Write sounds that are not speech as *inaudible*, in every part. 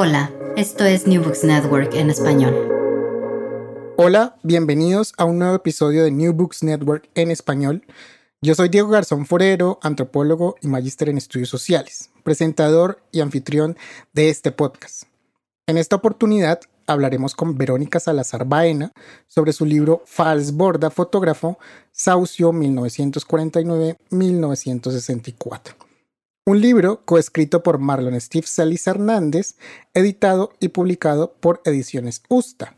Hola, esto es New Books Network en español. Hola, bienvenidos a un nuevo episodio de New Books Network en español. Yo soy Diego Garzón Forero, antropólogo y magíster en estudios sociales, presentador y anfitrión de este podcast. En esta oportunidad hablaremos con Verónica Salazar Baena sobre su libro Fals Borda Fotógrafo, Saucio 1949-1964. Un libro coescrito por Marlon Steve Celis Hernández, editado y publicado por Ediciones Usta,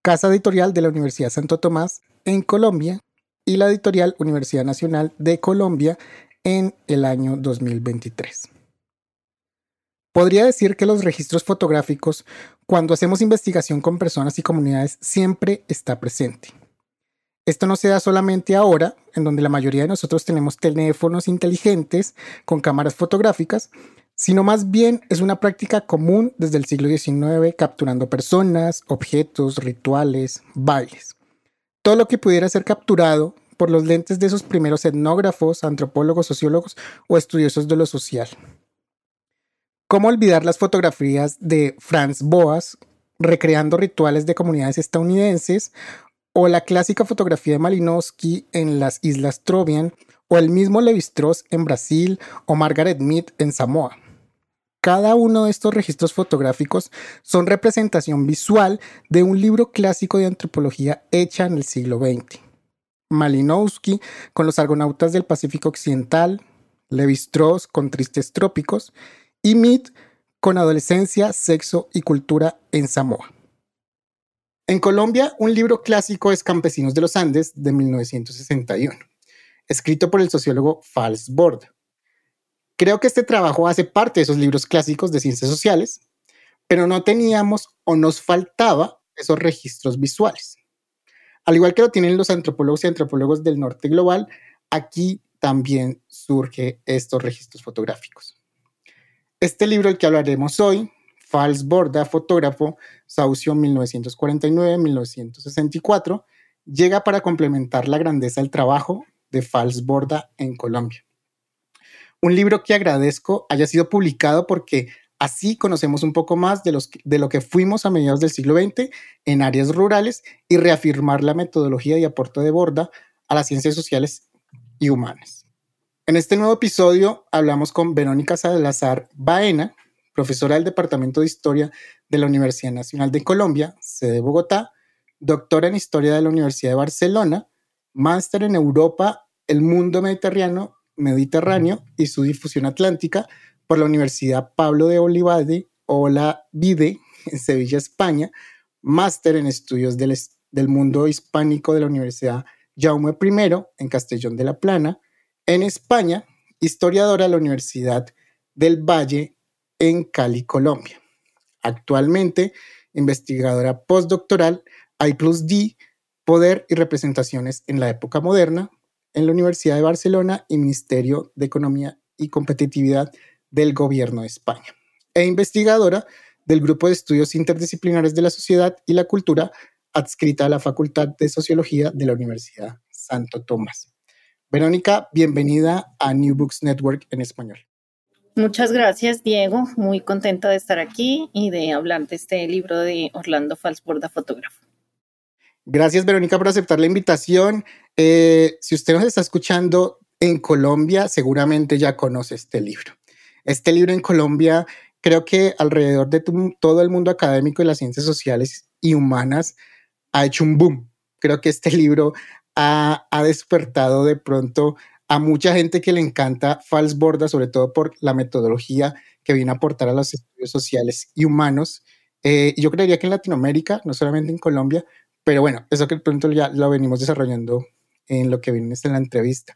casa editorial de la Universidad Santo Tomás en Colombia y la editorial Universidad Nacional de Colombia en el año 2023. Podría decir que los registros fotográficos, cuando hacemos investigación con personas y comunidades, siempre está presente. Esto no se da solamente ahora, en donde la mayoría de nosotros tenemos teléfonos inteligentes con cámaras fotográficas, sino más bien es una práctica común desde el siglo XIX, capturando personas, objetos, rituales, bailes. Todo lo que pudiera ser capturado por los lentes de esos primeros etnógrafos, antropólogos, sociólogos o estudiosos de lo social. ¿Cómo olvidar las fotografías de Franz Boas recreando rituales de comunidades estadounidenses o la clásica fotografía de Malinowski en las Islas Trovian o el mismo Levi-Strauss en Brasil o Margaret Mead en Samoa? Cada uno de estos registros fotográficos son representación visual de un libro clásico de antropología hecha en el siglo XX. Malinowski con los argonautas del Pacífico Occidental, Levi-Strauss con Tristes Trópicos y Mead con adolescencia, sexo y cultura en Samoa. En Colombia, un libro clásico es Campesinos de los Andes de 1961, escrito por el sociólogo Fals Bord. Creo que este trabajo hace parte de esos libros clásicos de ciencias sociales, pero no teníamos o nos faltaba esos registros visuales. Al igual que lo tienen los antropólogos y antropólogos del norte global, aquí también surge estos registros fotográficos. Este libro del que hablaremos hoy, Fals Borda, fotógrafo, Saucio 1949-1964, llega para complementar la grandeza del trabajo de Fals Borda en Colombia. Un libro que agradezco haya sido publicado porque así conocemos un poco más de lo que fuimos a mediados del siglo XX en áreas rurales y reafirmar la metodología y aporte de Borda a las ciencias sociales y humanas. En este nuevo episodio hablamos con Verónica Salazar Baena, profesora del Departamento de Historia de la Universidad Nacional de Colombia, sede Bogotá, doctora en Historia de la Universidad de Barcelona, máster en Europa, el mundo mediterráneo, mediterráneo y su difusión atlántica por la Universidad Pablo de Olivade o la VIDE en Sevilla, España, máster en estudios del, del mundo hispánico de la Universidad Jaume I en Castellón de la Plana, en España, historiadora de la Universidad del Valle en Cali, Colombia. Actualmente, investigadora postdoctoral I+D, Poder y Representaciones en la Época Moderna, en la Universidad de Barcelona y Ministerio de Economía y Competitividad del Gobierno de España. E investigadora del Grupo de Estudios Interdisciplinares de la Sociedad y la Cultura, adscrita a la Facultad de Sociología de la Universidad Santo Tomás. Verónica, bienvenida a New Books Network en español. Muchas gracias, Diego. Muy contenta de estar aquí y de hablar de este libro de Orlando Falsborda, fotógrafo. Gracias, Verónica, por aceptar la invitación. Eh, si usted nos está escuchando en Colombia, seguramente ya conoce este libro. Este libro en Colombia, creo que alrededor de todo el mundo académico y las ciencias sociales y humanas ha hecho un boom. Creo que este libro ha, despertado de pronto a mucha gente que le encanta Fals Borda, sobre todo por la metodología que viene a aportar a los estudios sociales y humanos. Eh, yo creería que en Latinoamérica, no solamente en Colombia, pero bueno, eso que pronto ya lo venimos desarrollando en lo que viene en la entrevista.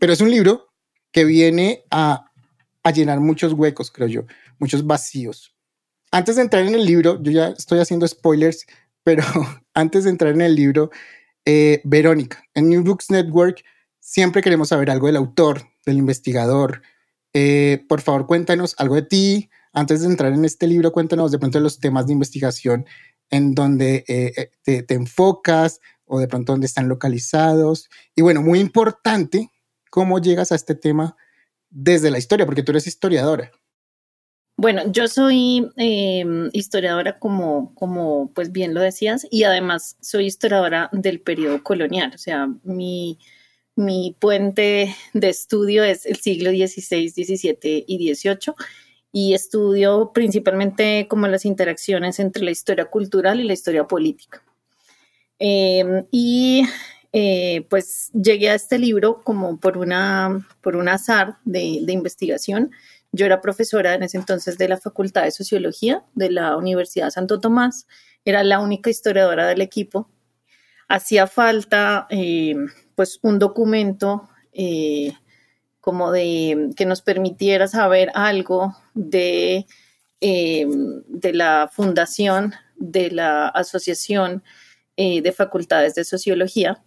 pero es un libro que viene a, a llenar muchos huecos, creo yo, muchos vacíos. Antes de entrar en el libro, yo ya estoy haciendo spoilers, pero *laughs* antes de entrar en el libro, eh, Verónica, en New Books Network siempre queremos saber algo del autor, del investigador. Eh, por favor, cuéntanos algo de ti. Antes de entrar en este libro, cuéntanos de pronto los temas de investigación en donde eh, te, te, enfocas o de pronto dónde están localizados. Y bueno, muy importante, cómo llegas a este tema desde la historia, porque tú eres historiadora. Bueno, yo soy em, historiadora como, como pues bien lo decías y además soy historiadora del periodo colonial, o sea, mi, mi puente de estudio es el siglo XVI, XVII y XVIII y estudio principalmente como las interacciones entre la historia cultural y la historia política. Em, y eh, pues llegué a este libro como por, una, por un azar de, investigación yo era profesora en ese entonces de la Facultad de Sociología de la Universidad Santo Tomás, era la única historiadora del equipo. Hacía falta eh, pues un documento eh, como de que nos permitiera saber algo de, eh, de la fundación de la Asociación de Facultades de Sociología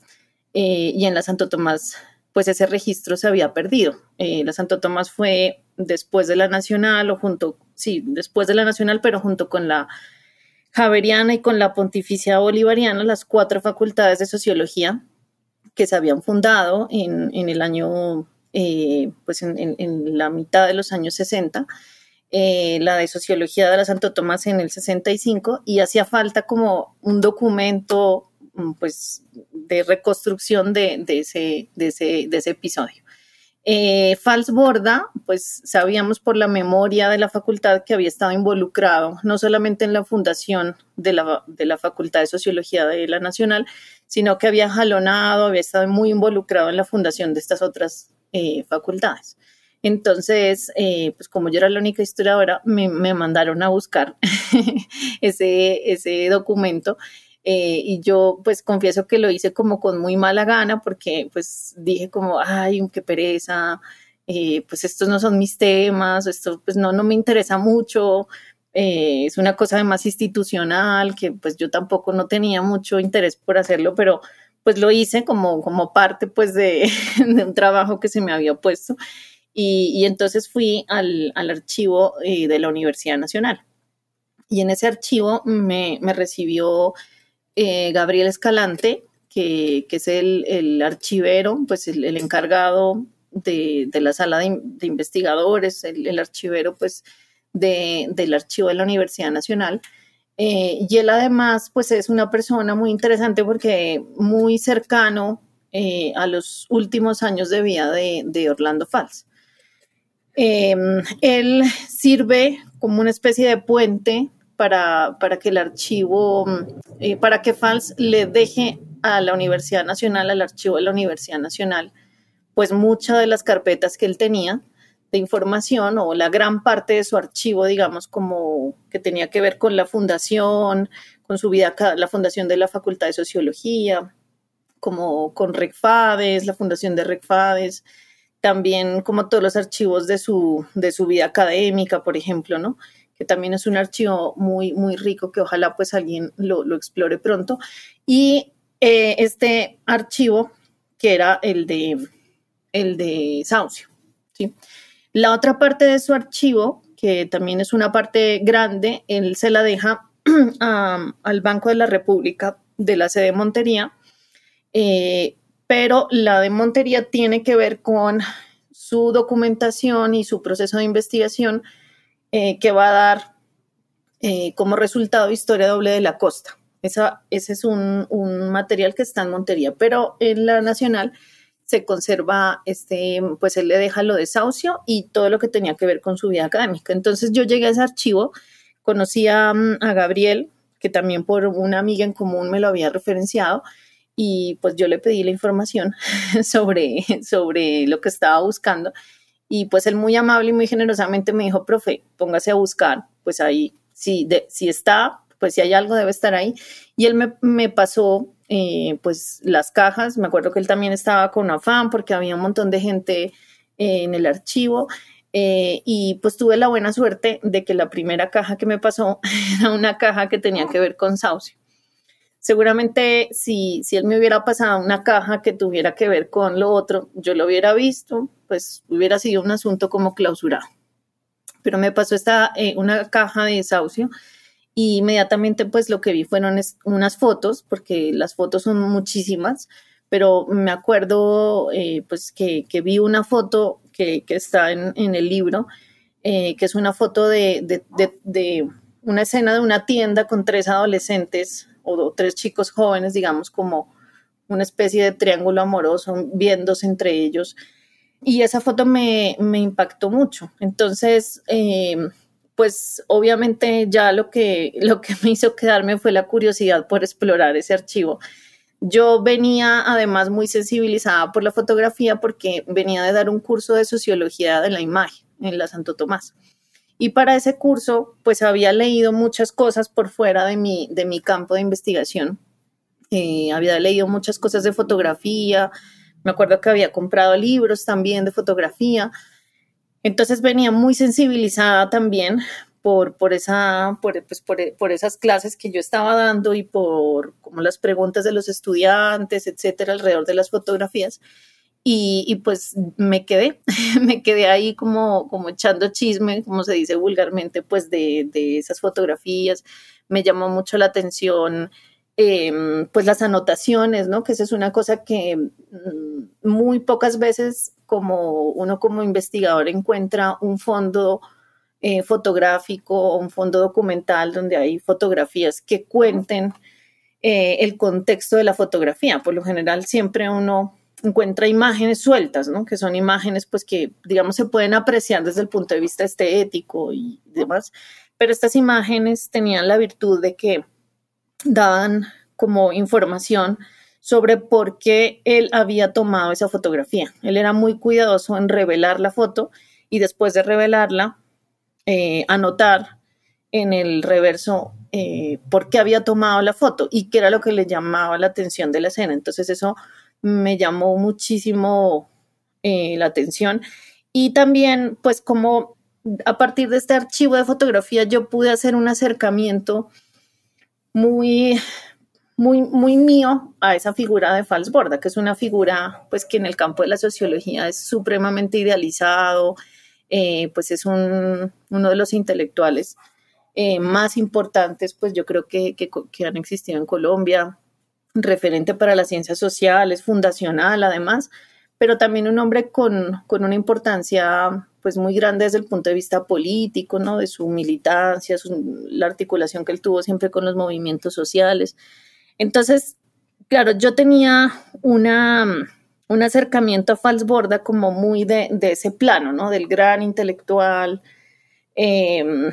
y en la Santo Tomás pues ese registro se había perdido. la Santo Tomás fue después de la Nacional o junto, sí, después de la Nacional, pero junto con la Javeriana y con la Pontificia Bolivariana, las cuatro facultades de sociología que se habían fundado en, el año, eh, pues en, la mitad de los años 60, eh, la de sociología de la Santo Tomás en el 65, y hacía falta como un documento mm, pues de reconstrucción de, ese, de, ese, de ese episodio. Eh, Fals Borda, pues sabíamos por la memoria de la facultad que había estado involucrado no solamente en la fundación de la, de la Facultad de Sociología de la Nacional, sino que había jalonado, había estado muy involucrado en la fundación de estas otras eh, facultades. Entonces, eh, pues como yo era la única historiadora, me, me mandaron a buscar *laughs* ese, ese documento eh, y yo pues confieso que lo hice como con muy mala gana porque pues dije como, ay, qué pereza, eh, pues estos no son mis temas, esto pues no, no me interesa mucho, eh, es una cosa más institucional que pues yo tampoco no tenía mucho interés por hacerlo, pero pues lo hice como, como parte pues de, *laughs* un trabajo que se me había puesto y, entonces fui al, al archivo de la Universidad Nacional. Y en ese archivo me, me recibió eh, Gabriel Escalante, que, es el, archivero, pues el, encargado de, la sala de, investigadores, el, archivero pues del archivo de la Universidad Nacional. Eh, y él además pues es una persona muy interesante porque muy cercano eh, a los últimos años de vida de, Orlando Fals. él sirve como una especie de puente para, que el archivo, eh, para que FALS le deje a la Universidad Nacional, al archivo de la Universidad Nacional, pues muchas de las carpetas que él tenía de información o la gran parte de su archivo, digamos, como que tenía que ver con la fundación, con su vida, la fundación de la Facultad de Sociología, como con RECFADES, la fundación de RECFADES, también como todos los archivos de su, de su vida académica, por ejemplo, ¿no? Que también es un archivo muy, muy rico que ojalá pues alguien lo, explore pronto. Y eh, este archivo, que era el de, el de Saucio. ¿sí? La otra parte de su archivo, que también es una parte grande, él se la deja *clears throat* al Banco de la República de la sede de Montería, eh, pero la de Montería tiene que ver con su documentación y su proceso de investigación eh, que va a dar eh, como resultado Historia Doble de la Costa. Esa, ese es un, material que está en Montería, pero en la Nacional se conserva, este, pues él le deja lo de Saucio y todo lo que tenía que ver con su vida académica. Entonces yo llegué a ese archivo, conocí a, a Gabriel, que también por una amiga en común me lo había referenciado, y pues yo le pedí la información *laughs* sobre, sobre lo que estaba buscando y pues él muy amable y muy generosamente me dijo, profe, póngase a buscar, pues ahí, si, si está, pues si hay algo debe estar ahí. Y él me, me pasó eh, pues las cajas, me acuerdo que él también estaba con afán porque había un montón de gente eh, en el archivo. Eh, y pues tuve la buena suerte de que la primera caja que me pasó *laughs* era una caja que tenía que ver con saucio. Seguramente si, si él me hubiera pasado una caja que tuviera que ver con lo otro, yo lo hubiera visto, pues hubiera sido un asunto como clausurado. Pero me pasó esta, eh, una caja de desahucio y inmediatamente pues lo que vi fueron unas fotos, porque las fotos son muchísimas, pero me acuerdo eh, pues que, vi una foto que, está en, el libro que es una foto de, de, una escena de una tienda con tres adolescentes o tres chicos jóvenes, digamos, como una especie de triángulo amoroso viéndose entre ellos. Y esa foto me, impactó mucho. Entonces, eh, pues obviamente ya lo que, lo que me hizo quedarme fue la curiosidad por explorar ese archivo. Yo venía además muy sensibilizada por la fotografía porque venía de dar un curso de sociología de la imagen en la Santo Tomás. Y para ese curso, pues había leído muchas cosas por fuera de mi, de mi campo de investigación. Eh, había leído muchas cosas de fotografía, me acuerdo que había comprado libros también de fotografía. Entonces venía muy sensibilizada también por, por, esa, por, pues por, por, esas clases que yo estaba dando y por como las preguntas de los estudiantes, etcétera, alrededor de las fotografías. Y, pues me quedé, *laughs* me quedé ahí como, como echando chisme, como se dice vulgarmente, pues de, de esas fotografías. Me llamó mucho la atención em, pues las anotaciones, ¿no? Que esa es una cosa que mm, muy pocas veces como uno como investigador encuentra un fondo eh, fotográfico o un fondo documental donde hay fotografías que cuenten eh, el contexto de la fotografía. Por lo general siempre uno encuentra imágenes sueltas, ¿no? Que son imágenes, pues, que, digamos, se pueden apreciar desde el punto de vista estético y demás. Pero estas imágenes tenían la virtud de que daban como información sobre por qué él había tomado esa fotografía. Él era muy cuidadoso en revelar la foto y después de revelarla, eh, anotar en el reverso eh, por qué había tomado la foto y qué era lo que le llamaba la atención de la escena. Entonces eso me llamó muchísimo eh, la atención. Y también, pues como a partir de este archivo de fotografía yo pude hacer un acercamiento muy, muy, muy mío a esa figura de Falsborda, que es una figura, pues que en el campo de la sociología es supremamente idealizado, eh, pues es un, uno de los intelectuales eh, más importantes, pues yo creo que, que, que han existido en Colombia, referente para las ciencias sociales, fundacional además, pero también un hombre con, una importancia pues muy grande desde el punto de vista político, ¿no? De su militancia, la articulación que él tuvo siempre con los movimientos sociales. Entonces, claro, yo tenía una, un acercamiento a Falsborda como muy de, ese plano, ¿no? Del gran intelectual, em,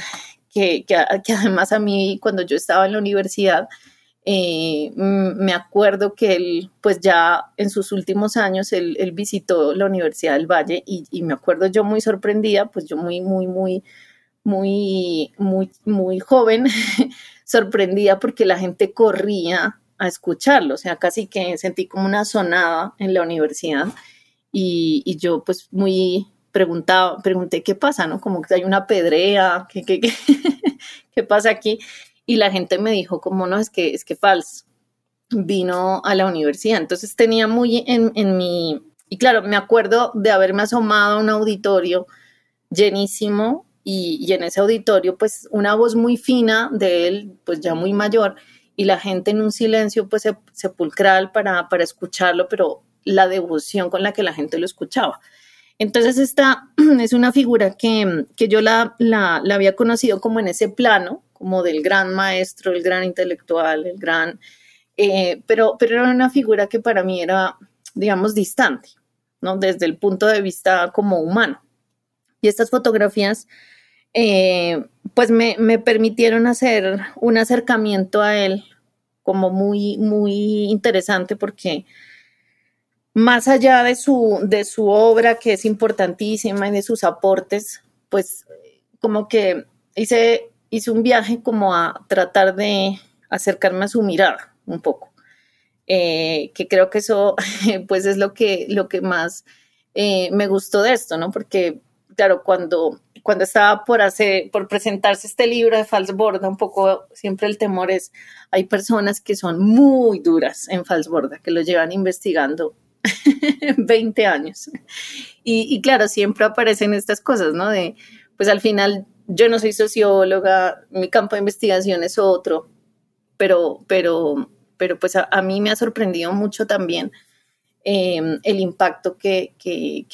que, que, además a mí cuando yo estaba en la universidad, eh, me acuerdo que él, pues ya en sus últimos años, él, visitó la Universidad del Valle y, me acuerdo yo muy sorprendida, pues yo muy, muy, muy, muy, muy, muy joven, *laughs* sorprendida porque la gente corría a escucharlo, o sea, casi que sentí como una sonada en la universidad y, yo pues muy preguntaba, pregunté qué pasa, ¿no? Como que hay una pedrea, ¿qué, qué, qué, *laughs* qué pasa aquí? Y la gente me dijo como no, es que es que Fals vino a la universidad, entonces tenía muy en, en mi, y claro, me acuerdo de haberme asomado a un auditorio llenísimo y, y, en ese auditorio pues una voz muy fina de él, pues ya muy mayor, y la gente en un silencio pues sepulcral para, para escucharlo, pero la devoción con la que la gente lo escuchaba. Entonces esta *clears throat* es una figura que, que yo la, la, había conocido como en ese plano, como del gran maestro, el gran intelectual, el gran, eh, pero, pero era una figura que para mí era, digamos, distante, ¿no? Desde el punto de vista como humano. Y estas fotografías, eh, pues me, me, permitieron hacer un acercamiento a él como muy, muy interesante porque más allá de su, de su obra, que es importantísima, y de sus aportes, pues como que hice hice un viaje como a tratar de acercarme a su mirada un poco. Eh, que creo que eso *laughs* pues es lo que, lo que más eh, me gustó de esto, ¿no? Porque, claro, cuando, cuando estaba por hacer, por presentarse este libro de Falsborda, un poco siempre el temor es, hay personas que son muy duras en Falsborda, que lo llevan investigando *laughs* 20 años. Y, y claro, siempre aparecen estas cosas, ¿no? De, pues al final yo no soy socióloga, mi campo de investigación es otro, pero, pero, pero pues a, mí me ha sorprendido mucho también em, el impacto que,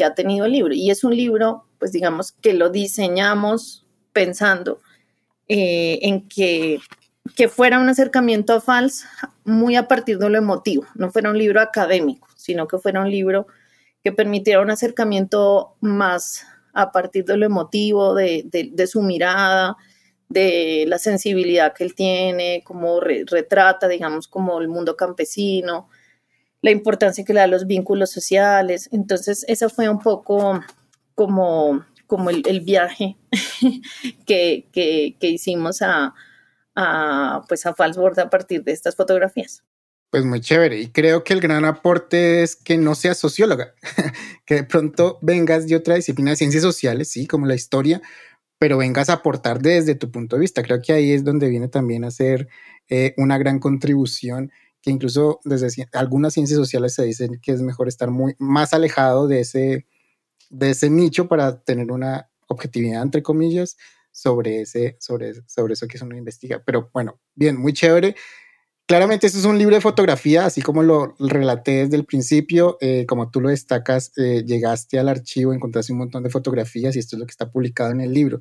ha tenido el libro. Y es un libro pues digamos que lo diseñamos pensando eh, en que, que fuera un acercamiento a Fals muy a partir de lo emotivo, no fuera un libro académico, sino que fuera un libro que permitiera un acercamiento más a partir de lo emotivo, de, de, su mirada, de la sensibilidad que él tiene, como retrata, digamos, como el mundo campesino, la importancia que le da los vínculos sociales. Entonces, eso fue un poco como, como el, viaje *laughs* que, que, hicimos a, a, pues a Falsborg a partir de estas fotografías. Pues muy chévere. Y creo que el gran aporte es que no seas socióloga, *laughs* que de pronto vengas de otra disciplina de ciencias sociales, sí, como la historia, pero vengas a aportar desde tu punto de vista. Creo que ahí es donde viene también a ser eh, una gran contribución, que incluso desde algunas ciencias sociales se dicen que es mejor estar muy más alejado de ese, de ese nicho para tener una objetividad, entre comillas, sobre, ese, sobre, sobre eso que uno investiga. Pero bueno, bien, muy chévere. Claramente esto es un libro de fotografía, así como lo relaté desde el principio, eh, como tú lo destacas, eh, llegaste al archivo, encontraste un montón de fotografías y esto es lo que está publicado en el libro.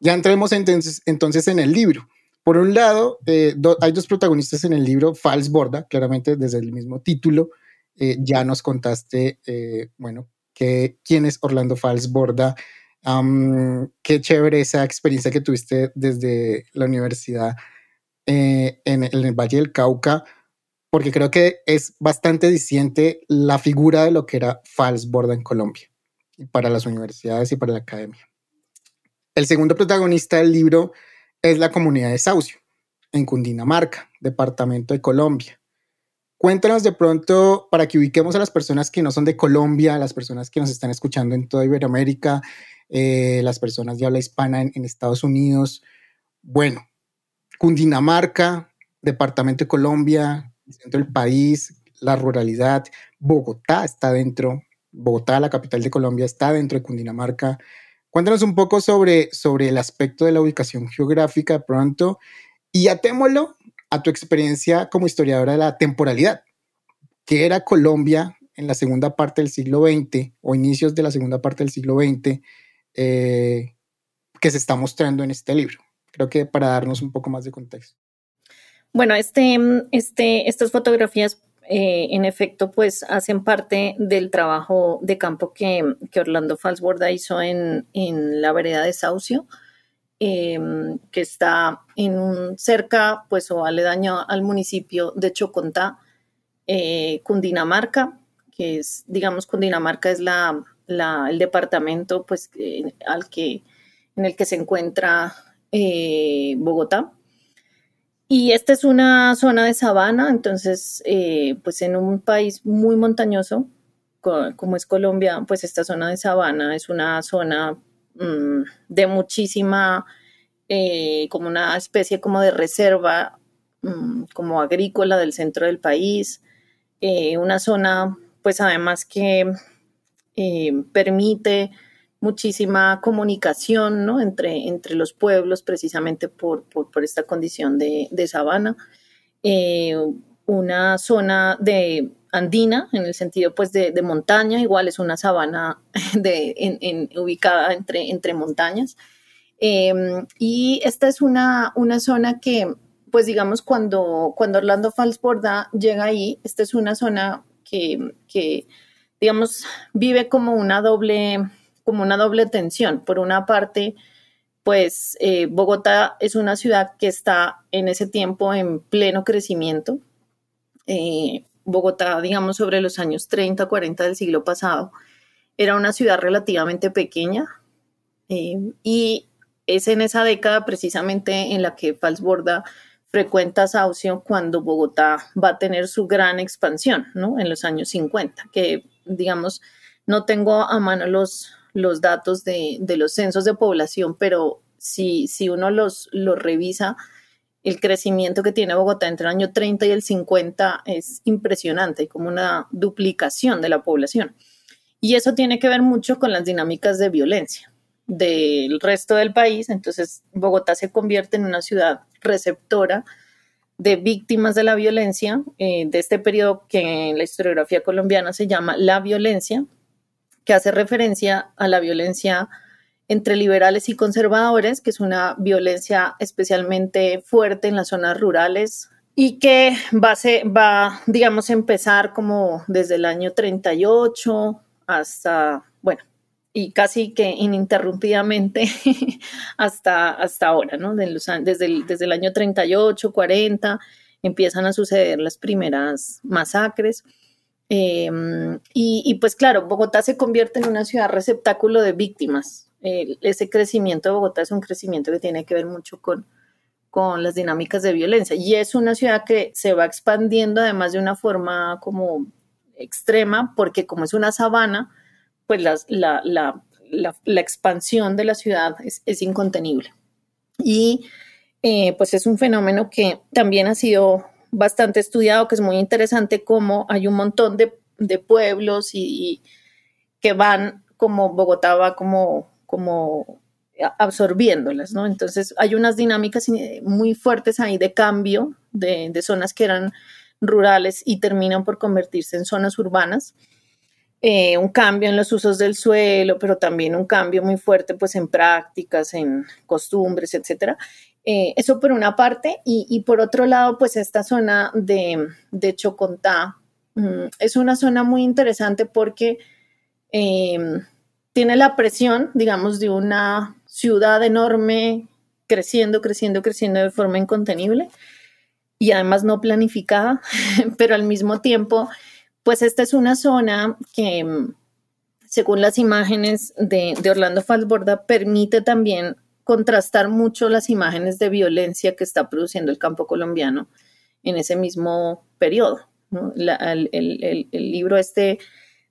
Ya entremos entonces, en el libro. Por un lado, eh, hay dos protagonistas en el libro, Fals Borda, claramente desde el mismo título, ya nos contaste, bueno, que, quién es Orlando Fals Borda, qué chévere esa experiencia que tuviste desde la universidad eh, en, el Valle del Cauca, porque creo que es bastante diciente la figura de lo que era Falsborda en Colombia, para las universidades y para la academia. El segundo protagonista del libro es la comunidad de Saucio, en Cundinamarca, departamento de Colombia. Cuéntanos de pronto, para que ubiquemos a las personas que no son de Colombia, las personas que nos están escuchando en toda Iberoamérica, eh, las personas de habla hispana en Estados Unidos. Bueno, Cundinamarca, Departamento de Colombia, el del país, la ruralidad, Bogotá está dentro, Bogotá, la capital de Colombia, está dentro de Cundinamarca. Cuéntanos un poco sobre, sobre el aspecto de la ubicación geográfica pronto y atémoslo a tu experiencia como historiadora de la temporalidad. ¿Qué era Colombia en la segunda parte del siglo XX o inicios de la segunda parte del siglo XX eh, que se está mostrando en este libro? Creo que para darnos un poco más de contexto. Bueno, este, este, estas fotografías eh, en efecto, pues hacen parte del trabajo de campo que, que Orlando Falsborda hizo en, en, la vereda de Saucio, em, que está en un cerca, pues o aledaño al municipio de Chocontá, eh, Cundinamarca, que es, digamos, Cundinamarca es la, la el departamento, pues, al que, en el que se encuentra eh, Bogotá. Y esta es una zona de sabana, entonces, eh, pues en un país muy montañoso, como es Colombia, pues esta zona de sabana es una zona mm, de muchísima, eh, como una especie como de reserva, mm, como agrícola del centro del país, una zona, pues además que permite muchísima comunicación ¿no? entre, entre los pueblos precisamente por, por, esta condición de, sabana. Eh, una zona de andina, en el sentido pues de, montaña, igual es una sabana *laughs* ubicada entre, entre montañas. Em, y esta es una, una zona que, pues digamos, cuando, cuando Orlando Falsborda llega ahí, esta es una zona que digamos, vive como una doble como una doble tensión. Por una parte, pues eh, Bogotá es una ciudad que está en ese tiempo en pleno crecimiento. Eh, Bogotá, digamos, sobre los años 30, 40 del siglo pasado, era una ciudad relativamente pequeña eh, y es en esa década precisamente en la que Falsborda frecuenta Saucio cuando Bogotá va a tener su gran expansión, ¿no? En los años 50, que digamos, no tengo a mano los, los datos de, los censos de población, pero si, uno los, revisa, el crecimiento que tiene Bogotá entre el año 30 y el 50 es impresionante, como una duplicación de la población. Y eso tiene que ver mucho con las dinámicas de violencia del resto del país. Entonces, Bogotá se convierte en una ciudad receptora de víctimas de la violencia, eh, de este periodo que en la historiografía colombiana se llama la violencia, que hace referencia a la violencia entre liberales y conservadores, que es una violencia especialmente fuerte en las zonas rurales y que va a, va, digamos, empezar como desde el año 38 hasta, bueno, y casi que ininterrumpidamente *laughs* hasta, hasta ahora, ¿no? desde, el, desde el año 38, 40, empiezan a suceder las primeras masacres. Em, y, pues claro, Bogotá se convierte en una ciudad receptáculo de víctimas. ese crecimiento de Bogotá es un crecimiento que tiene que ver mucho con, con las dinámicas de violencia. Y es una ciudad que se va expandiendo además de una forma como extrema, porque como es una sabana, pues la, la, la, expansión de la ciudad es, incontenible. Y eh, pues es un fenómeno que también ha sido bastante estudiado, que es muy interesante cómo hay un montón de, pueblos y, que van como Bogotá va como, como absorbiéndolas, ¿no? Entonces hay unas dinámicas muy fuertes ahí de cambio de, zonas que eran rurales y terminan por convertirse en zonas urbanas. Eh, un cambio en los usos del suelo, pero también un cambio muy fuerte pues en prácticas, en costumbres, etcétera. Eh, eso por una parte, y, por otro lado, pues esta zona de, de Chocontá mm, es una zona muy interesante porque em, tiene la presión, digamos, de una ciudad enorme creciendo, creciendo, creciendo de forma incontenible y además no planificada, *laughs* pero al mismo tiempo, pues esta es una zona que, mm, según las imágenes de, de Orlando Falsborda, permite también contrastar mucho las imágenes de violencia que está produciendo el campo colombiano en ese mismo periodo. el, libro este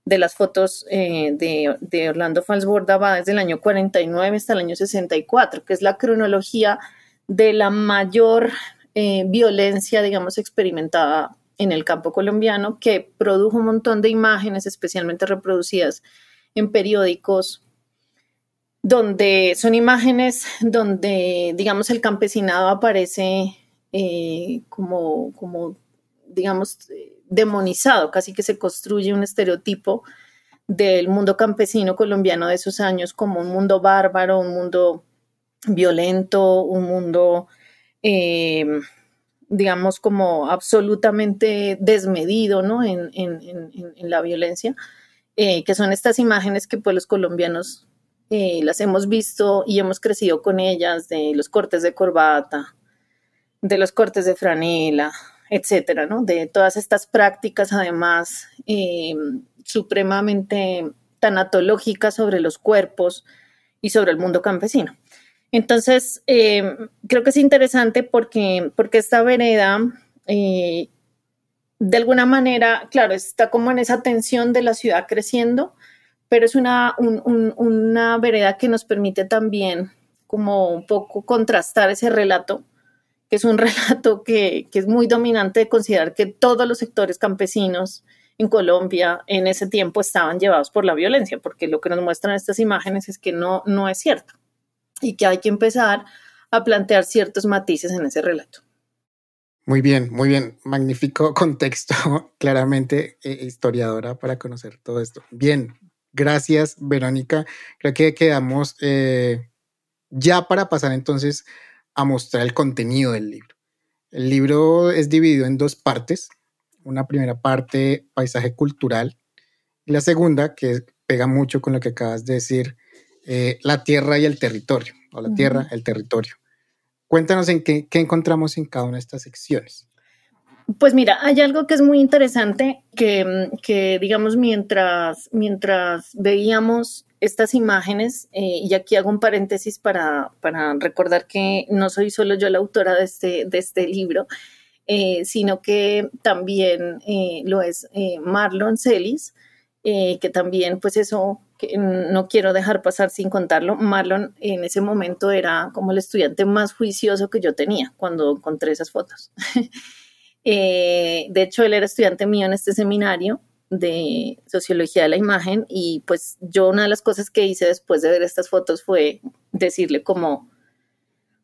de las fotos eh, de, Orlando Falsborda va desde el año 49 hasta el año 64, que es la cronología de la mayor eh, violencia, digamos, experimentada en el campo colombiano, que produjo un montón de imágenes especialmente reproducidas en periódicos donde son imágenes donde, digamos, el campesinado aparece eh, como, como, digamos, demonizado, casi que se construye un estereotipo del mundo campesino colombiano de esos años como un mundo bárbaro, un mundo violento, un mundo, eh, digamos, como absolutamente desmedido ¿no? en, la violencia, eh, que son estas imágenes que pues los colombianos eh, las hemos visto y hemos crecido con ellas, de los cortes de corbata, de los cortes de franela, etcétera, ¿no? De todas estas prácticas, además, eh, supremamente tanatológicas sobre los cuerpos y sobre el mundo campesino. Entonces, eh, creo que es interesante porque, porque esta vereda, de alguna manera, claro, está como en esa tensión de la ciudad creciendo, pero es una, una vereda que nos permite también como un poco contrastar ese relato, que es un *laughs* relato que, que es muy dominante de considerar que todos los sectores campesinos en Colombia en ese tiempo estaban llevados por la violencia, porque lo que nos muestran estas imágenes es que no, no es cierto y que hay que empezar a plantear ciertos matices en ese relato. Muy bien, muy bien. Magnífico *laughs* contexto, *laughs* claramente eh, historiadora para conocer todo esto. Bien, Gracias, Verónica. Creo que quedamos eh, ya para pasar entonces a mostrar el contenido del libro. El libro es dividido en dos partes. Una primera parte, paisaje cultural, y la segunda, que pega mucho con lo que acabas de decir, eh, la tierra y el territorio, o la tierra, el territorio. Cuéntanos en qué, qué encontramos en cada una de estas secciones. Pues mira, hay algo que es muy interesante que, digamos, mientras, mientras veíamos estas imágenes, eh, y aquí hago un paréntesis para, recordar que no soy solo yo la autora de este, de este libro, eh, sino que también eh, lo es Marlon Celis, que también, pues eso, no quiero dejar pasar sin contarlo, Marlon en ese momento era como el estudiante más juicioso que yo tenía cuando encontré esas fotos. *laughs* Eh, de hecho, él era estudiante mío en este seminario de sociología de la imagen y pues yo una de las cosas que hice después de ver estas fotos fue decirle como,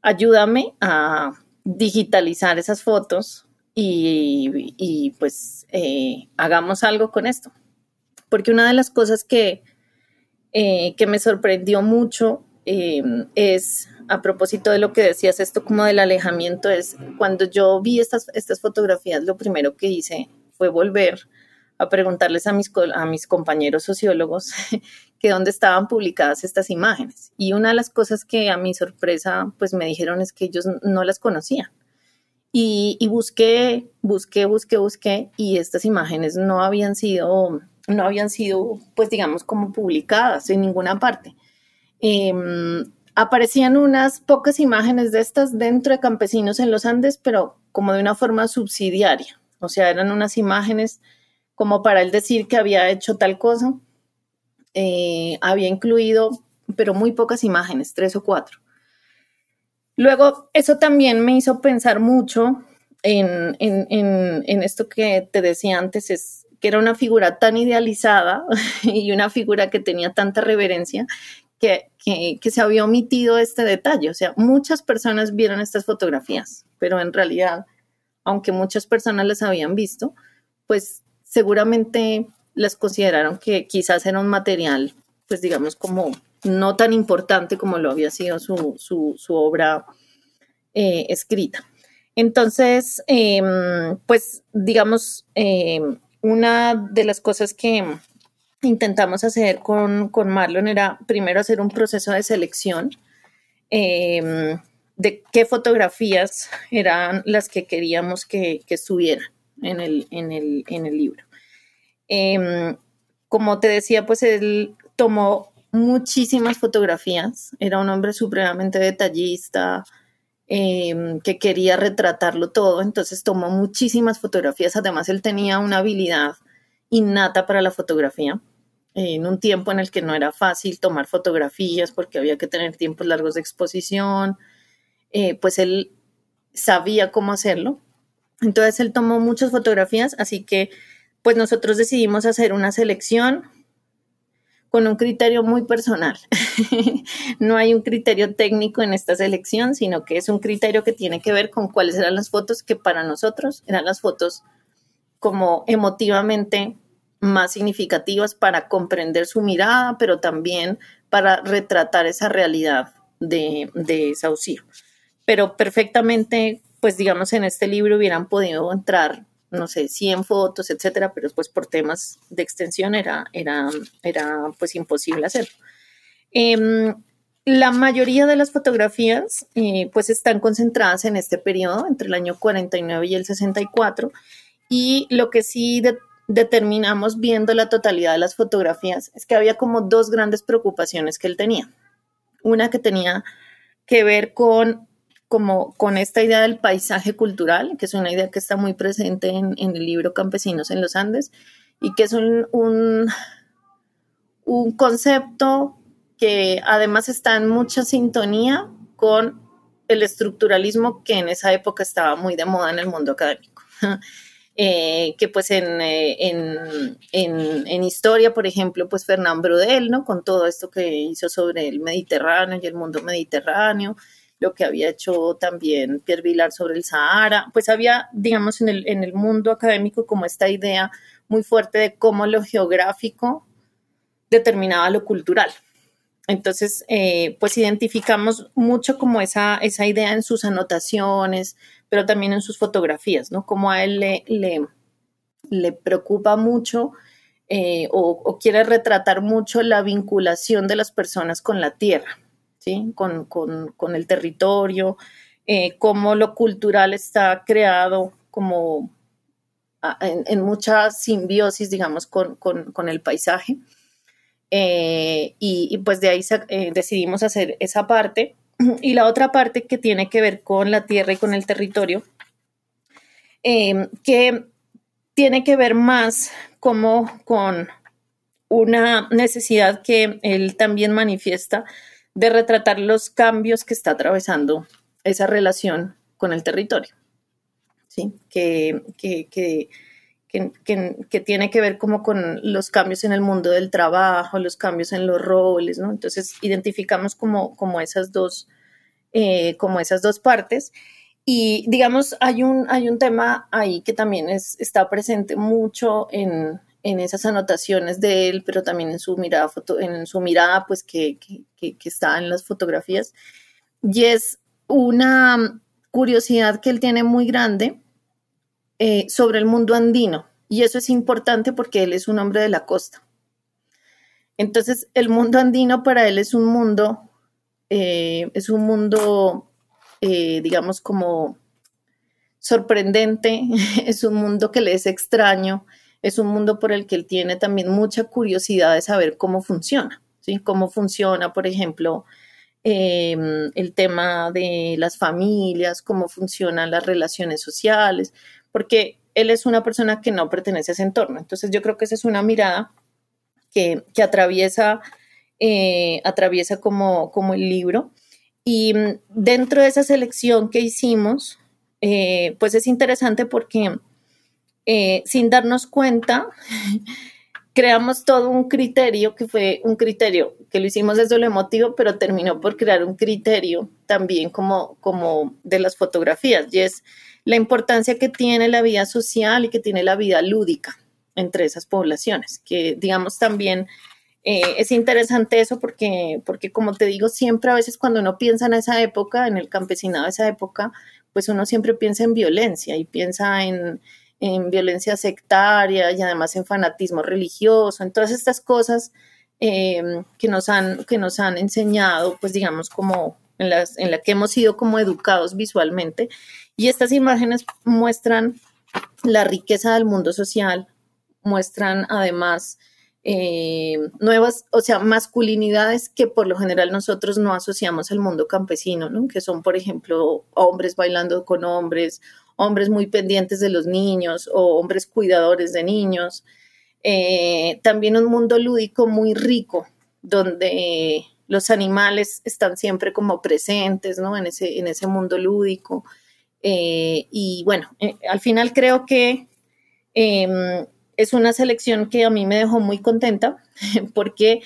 ayúdame a digitalizar esas fotos y, pues eh, hagamos algo con esto. Porque una de las cosas que eh, que me sorprendió mucho es, a propósito de lo que decías, esto como del alejamiento, es cuando yo vi estas, estas fotografías, lo primero que hice fue volver a preguntarles a mis, a mis compañeros sociólogos *laughs* que dónde estaban publicadas estas imágenes. Y una de las cosas que a mi sorpresa pues me dijeron es que ellos no las conocían. Y, busqué, busqué, busqué, busqué y estas imágenes no habían sido, no habían sido pues digamos como publicadas en ninguna parte. Em, aparecían unas pocas imágenes de estas dentro de campesinos en los Andes, pero como de una forma subsidiaria. O sea, eran unas imágenes como para él decir que había hecho tal cosa. Eh, había incluido, pero muy pocas imágenes, tres o cuatro. Luego, eso también me hizo pensar mucho en, en, esto que te decía antes, es que era una figura tan idealizada *laughs* y una figura que tenía tanta reverencia que, se había omitido este detalle. O sea, muchas personas vieron estas fotografías, pero en realidad, aunque muchas personas las habían visto, pues seguramente las consideraron que quizás era un material, pues digamos, como no tan importante como lo había sido su, su, obra eh, escrita. Entonces, em, pues digamos, em, una de las cosas que intentamos hacer con, con, Marlon era primero hacer un proceso de selección em, de qué fotografías eran las que queríamos que, que estuvieran en el, en el, en el libro. Em, como te decía, pues él tomó muchísimas fotografías, era un hombre supremamente detallista, em, que quería retratarlo todo, entonces tomó muchísimas fotografías, además él tenía una habilidad innata para la fotografía, en un tiempo en el que no era fácil tomar fotografías porque había que tener tiempos largos de exposición, eh, pues él sabía cómo hacerlo. Entonces él tomó muchas fotografías, así que pues nosotros decidimos hacer una selección con un criterio muy personal. *laughs* no hay un criterio técnico en esta selección, sino que es un criterio que tiene que ver con cuáles eran las fotos que para nosotros eran las fotos como emotivamente más significativas para comprender su mirada, pero también para retratar esa realidad de, de Saucío. Pero perfectamente pues digamos, en este libro hubieran podido entrar, no sé, 100 fotos, etcétera, pero pues por temas de extensión era, era, era pues imposible hacerlo. Em, la mayoría de las fotografías eh, pues están concentradas en este periodo, entre el año 49 y el 64, y lo que sí determinamos viendo la totalidad de las fotografías es que había como dos grandes preocupaciones que él tenía. Una que tenía que ver con como con esta idea del paisaje cultural, que es una idea que está muy presente en, el libro Campesinos en los Andes y que es un, un, concepto que además está en mucha sintonía con el estructuralismo que en esa época estaba muy de moda en el mundo académico. *laughs* Eh, que pues en, eh, en, en, en, historia, por ejemplo, pues Fernán Brodel, ¿no? Con todo esto que hizo sobre el Mediterráneo y el mundo mediterráneo, lo que había hecho también Pierre Vilar sobre el Sahara, pues había, digamos, en el, en el mundo académico como esta idea muy fuerte de cómo lo geográfico determinaba lo cultural. Entonces, eh, pues identificamos mucho como esa, esa idea en sus anotaciones, pero también en sus fotografías, ¿no? Como a él le, le, preocupa mucho eh, o, quiere retratar mucho la vinculación de las personas con la tierra, con, el territorio, eh, cómo lo cultural está creado como en, mucha simbiosis, digamos, con, el paisaje. Eh, y, pues de ahí decidimos hacer esa parte. *clears throat* Y la otra parte que tiene que ver con la tierra y con el territorio, que tiene que ver más como con una necesidad que él también manifiesta de retratar los cambios que está atravesando esa relación con el territorio, ¿sí? Que, que, que, tiene que ver como con los cambios en el mundo del trabajo, los cambios en los roles, ¿no? Entonces identificamos como, como, esas, dos, eh, como esas dos partes. Y digamos, hay un, hay un tema ahí que también es, está presente mucho en, en esas anotaciones de él, pero también en su mirada, foto, en su mirada pues que, que, que, está en las fotografías. Y es una curiosidad que él tiene muy grande eh, sobre el mundo andino. Y eso es importante porque él es un hombre de la costa. Entonces, el mundo andino para él es un mundo, eh, es un mundo, eh, digamos, como sorprendente, *laughs* es un mundo que le es extraño, es un mundo por el que él tiene también mucha curiosidad de saber cómo funciona, ¿sí? Cómo funciona, por ejemplo, em, el tema de las familias, cómo funcionan las relaciones sociales, porque él es una persona que no pertenece a ese entorno. Entonces yo creo que esa es una mirada que, atraviesa, eh, atraviesa como, el libro. Y mm, dentro de esa selección que hicimos, eh, pues es interesante porque eh, sin darnos cuenta, *laughs* creamos todo un criterio que fue un criterio que lo hicimos desde lo emotivo, pero terminó por crear un criterio también como, como de las fotografías, y es la importancia que tiene la vida social y que tiene la vida lúdica entre esas poblaciones, que digamos también eh, es interesante eso porque, porque como te digo, siempre a veces cuando uno piensa en esa época, en el campesinado de esa época, pues uno siempre piensa en violencia y piensa en, en violencia sectaria y además en fanatismo religioso, en todas estas cosas eh, que, nos han, que nos han enseñado, pues digamos, como en las en la que hemos sido como educados visualmente. Y estas imágenes muestran la riqueza del mundo social, muestran además eh, nuevas, o sea, masculinidades que por lo general nosotros no asociamos al mundo campesino, ¿no? Que son, por ejemplo, hombres bailando con hombres hombres muy pendientes de los niños o hombres cuidadores de niños. Eh, también un mundo lúdico muy rico, donde los animales están siempre como presentes, ¿no? En ese, en ese mundo lúdico. Eh, y bueno, eh, al final creo que em, es una selección que a mí me dejó muy contenta *laughs* porque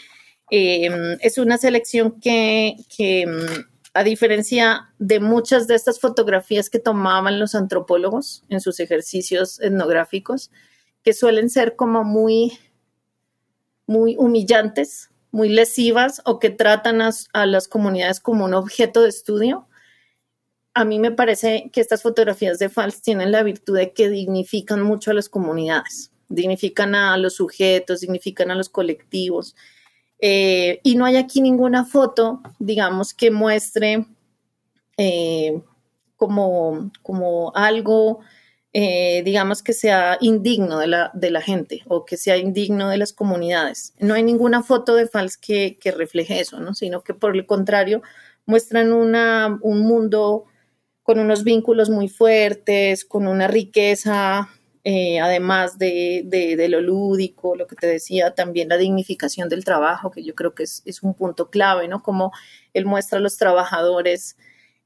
em, es una selección que, em, a diferencia de muchas de estas fotografías que tomaban los antropólogos en sus ejercicios etnográficos, que suelen ser como muy, muy humillantes, muy lesivas o que tratan a, las comunidades como un objeto de estudio, a mí me parece que estas fotografías de Fals tienen la virtud de que dignifican mucho a las comunidades, dignifican a los sujetos, dignifican a los colectivos, eh, y no hay aquí ninguna foto, digamos, que muestre eh, como, como algo, eh, digamos, que sea indigno de la, de la gente o que sea indigno de las comunidades. No hay ninguna foto de Fals que, que refleje eso, ¿no? sino que por el contrario muestran una, un mundo con unos vínculos muy fuertes, con una riqueza eh, además de, de, lo lúdico, lo que te decía, también la dignificación del trabajo, que yo creo que es, es un punto clave, ¿no? Como él muestra a los trabajadores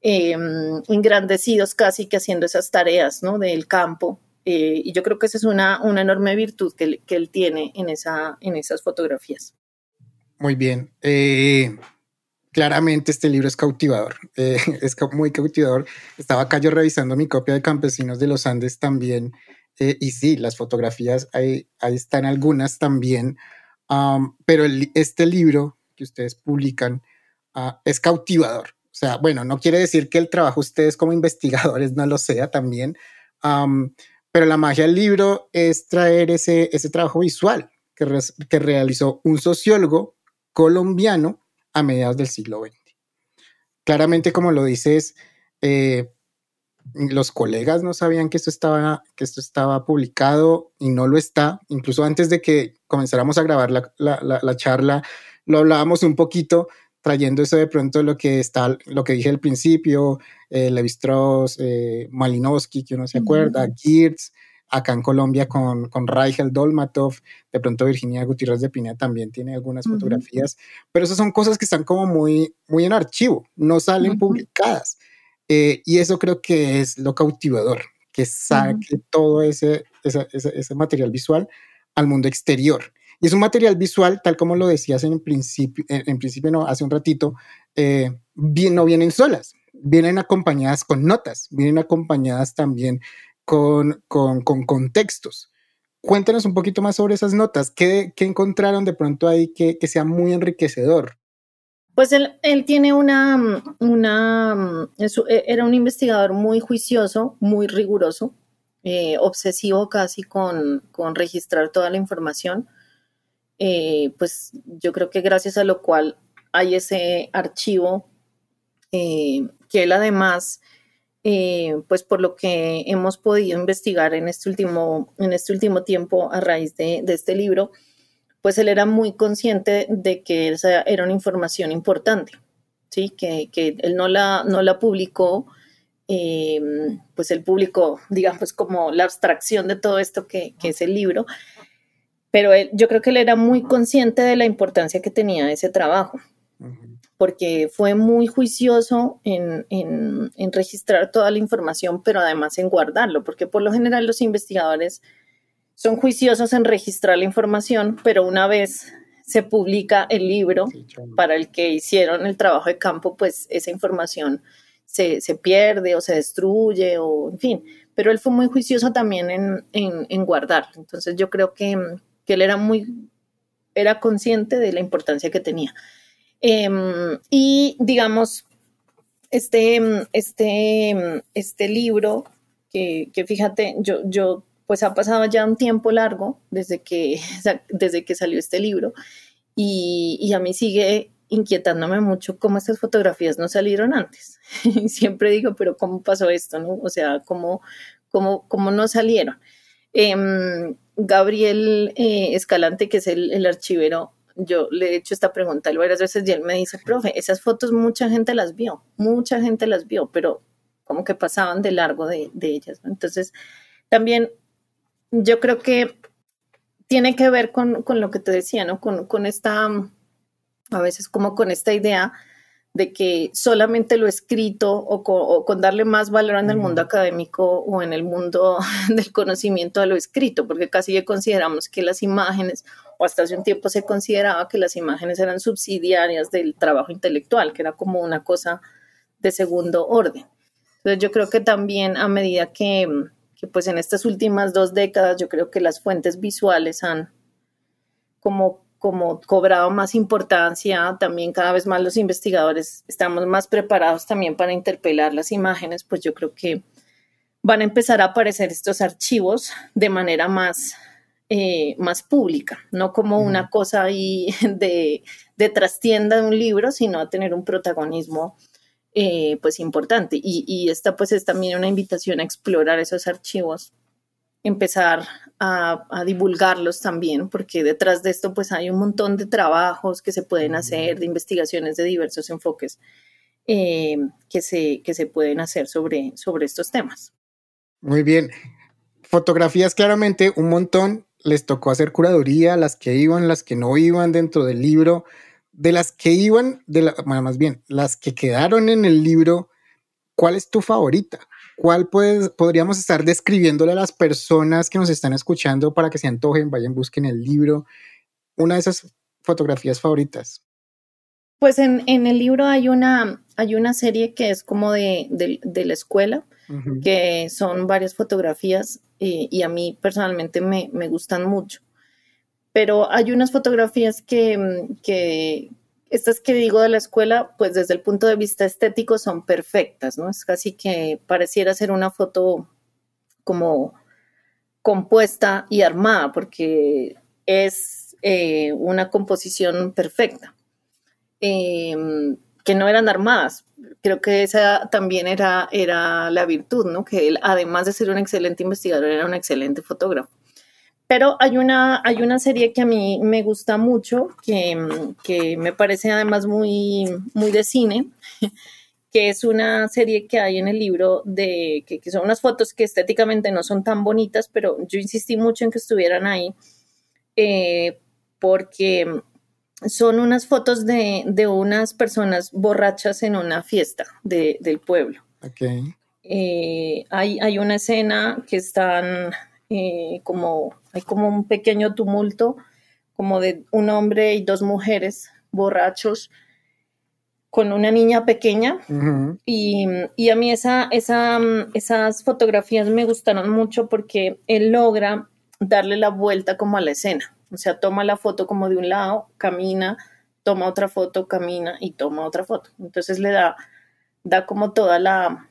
em, engrandecidos casi que haciendo esas tareas, ¿no? Del campo. Eh, y yo creo que esa es una, una enorme virtud que, que, él tiene en, esa, en esas fotografías. Muy bien. Eh, claramente este libro es cautivador, *laughs* es muy cautivador. Estaba acá yo revisando mi copia de Campesinos de los Andes también eh, y sí, las fotografías, ahí, ahí están algunas también, pero este libro que ustedes publican ah, es cautivador. O sea, bueno, no quiere decir que el trabajo ustedes como investigadores no lo sea también, pero la magia del libro es traer ese, ese trabajo visual que, que realizó un sociólogo colombiano a mediados del siglo XX. Claramente, como lo dices, eh, los colegas no sabían que esto estaba, que esto estaba publicado y no lo está. Incluso antes de que comenzáramos a grabar la, la, la, charla, lo hablábamos un poquito, trayendo eso de pronto lo que está, lo que dije al principio, eh, Levi Strauss, eh, Malinowski, que uno se acuerda, uh acá en Colombia con, con Raigel Dolmatov, de pronto Virginia Gutiérrez de Pineda también tiene algunas fotografías, pero esas son cosas que están como muy, muy en archivo, no salen publicadas. Eh, y eso creo que es lo cautivador, que saque todo ese, ese, material visual al mundo exterior. Y es un material visual, tal como lo decías en principio, en, principio no, hace un ratito, eh, bien, no vienen solas, vienen acompañadas con notas, vienen acompañadas también con, con, con contextos. Cuéntanos un poquito más sobre esas notas. ¿Qué, qué encontraron de pronto ahí que, que sea muy enriquecedor? Pues él, él tiene una, una, e, era un investigador muy juicioso, muy riguroso, eh, obsesivo casi con, con, registrar toda la información. Eh, pues yo creo que gracias a lo cual hay ese archivo eh, que él además pues por lo que hemos podido investigar en este último, en este último tiempo a raíz de, este libro, pues él era muy consciente de que esa era una información importante, ¿sí? que, él no la, no la publicó, eh, pues él publicó, digamos, como la abstracción de todo esto que, es el libro, pero yo creo que él era muy consciente de la importancia que tenía ese trabajo porque fue muy juicioso en, registrar toda la información, pero además en guardarlo, porque por lo general los investigadores son juiciosos en registrar la información, pero una vez se publica el libro para el que hicieron el trabajo de campo, pues esa información se, pierde o se destruye o en fin, pero él fue muy juicioso también en, en, guardarlo. Entonces yo creo que, que él era muy, era consciente de la importancia que tenía. Em, y digamos, este, este, este libro, que, fíjate, yo, yo, pues ha pasado ya un tiempo largo desde que, *laughs* desde que salió este libro y, a mí sigue inquietándome mucho cómo estas fotografías no salieron antes. *laughs* Siempre digo, pero ¿cómo pasó esto? No? O sea, ¿cómo, cómo, cómo no salieron? Em, Gabriel eh, Escalante, que es el, el, archivero, yo le he hecho esta pregunta varias veces y él me dice, profe, esas fotos mucha gente las vio, mucha gente las vio, pero como que pasaban de largo de, ellas. Entonces, también yo creo que tiene que ver con, lo que te decía, ¿no? Con, con, esta, a veces como con esta idea de que solamente lo escrito o con, darle más valor en el mundo académico o en el mundo *laughs* del conocimiento a lo escrito, porque casi ya consideramos que las imágenes, o hasta hace un tiempo se consideraba que las imágenes eran subsidiarias del trabajo intelectual, que era como una cosa de segundo orden. Entonces yo creo que también a medida que, que pues en estas últimas dos décadas yo creo que las fuentes visuales han como como cobrado más importancia, también cada vez más los investigadores estamos más preparados también para interpelar las imágenes, pues yo creo que van a empezar a aparecer estos archivos de manera más, eh, más pública, no como una cosa ahí *laughs* de, de, trastienda de un libro, sino a tener un protagonismo eh, pues importante. Y, y esta pues es también una invitación a explorar esos archivos empezar a, divulgarlos también, porque detrás de esto pues hay un montón de trabajos que se pueden hacer, de investigaciones de diversos enfoques eh, que, se, que se pueden hacer sobre, sobre estos temas. Muy bien. Fotografías claramente un montón. Les tocó hacer curaduría, las que iban, las que no iban dentro del libro. De las que iban, de la, más bien, las que quedaron en el libro, ¿cuál es tu favorita? ¿Cuál podríamos estar describiéndole a las personas que nos están escuchando para que se antojen, vayan, busquen el libro? Una de esas fotografías favoritas. Pues en, el libro hay una, hay una serie que es como de, la escuela, que son varias fotografías eh, y a mí personalmente me, gustan mucho. Pero hay unas fotografías que, que, estas que digo de la escuela, pues desde el punto de vista estético son perfectas, ¿no? Es casi que pareciera ser una foto como compuesta y armada, porque es eh, una composición perfecta, em, que no eran armadas. Creo que esa también era, era la virtud, ¿no? Que él, además de ser un excelente investigador, era un excelente fotógrafo. Pero hay una, hay una serie que a mí me gusta mucho, que, me parece además muy, muy de cine, *laughs* que es una serie que hay en el libro de que, son unas fotos que estéticamente no son tan bonitas, pero yo insistí mucho en que estuvieran ahí, eh, porque son unas fotos de, unas personas borrachas en una fiesta del pueblo. Okay. Eh, hay, hay una escena que están eh, como hay como un pequeño tumulto, como de un hombre y dos mujeres borrachos con una niña pequeña. y, a mí esa, esa, esas fotografías me gustaron mucho porque él logra darle la vuelta como a la escena. O sea, toma la foto como de un lado, camina, toma otra foto, camina y toma otra foto. Entonces le da, da como toda la,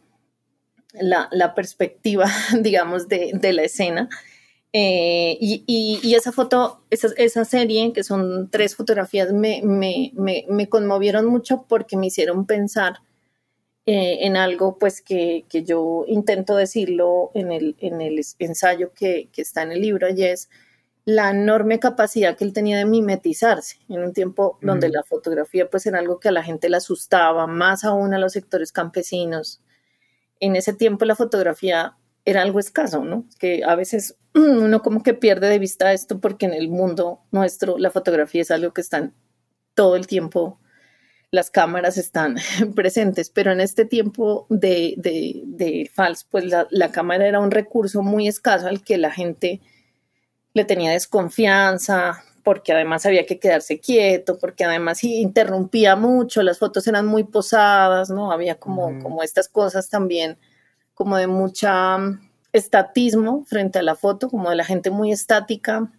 la, perspectiva, *laughs* digamos, de, la escena. Eh, y, esa foto, esa, serie, que son tres fotografías, me, me, conmovieron mucho porque me hicieron pensar eh, en algo pues que, yo intento decirlo en el, en el ensayo que, está en el libro y es la enorme capacidad que él tenía de mimetizarse en un tiempo donde la fotografía pues era algo que a la gente le asustaba, más aún a los sectores campesinos. En ese tiempo la fotografía era algo escaso, ¿no? Que a veces *clears throat* uno como que pierde de vista esto porque en el mundo nuestro la fotografía es algo que está todo el tiempo las cámaras están *laughs* presentes, pero en este tiempo de, de, de FALS, pues la, la, cámara era un recurso muy escaso al que la gente le tenía desconfianza, porque además había que quedarse quieto, porque además interrumpía mucho, las fotos eran muy posadas, ¿no? Había como, como estas cosas también, como de mucha mm, estatismo frente a la foto, como de la gente muy estática.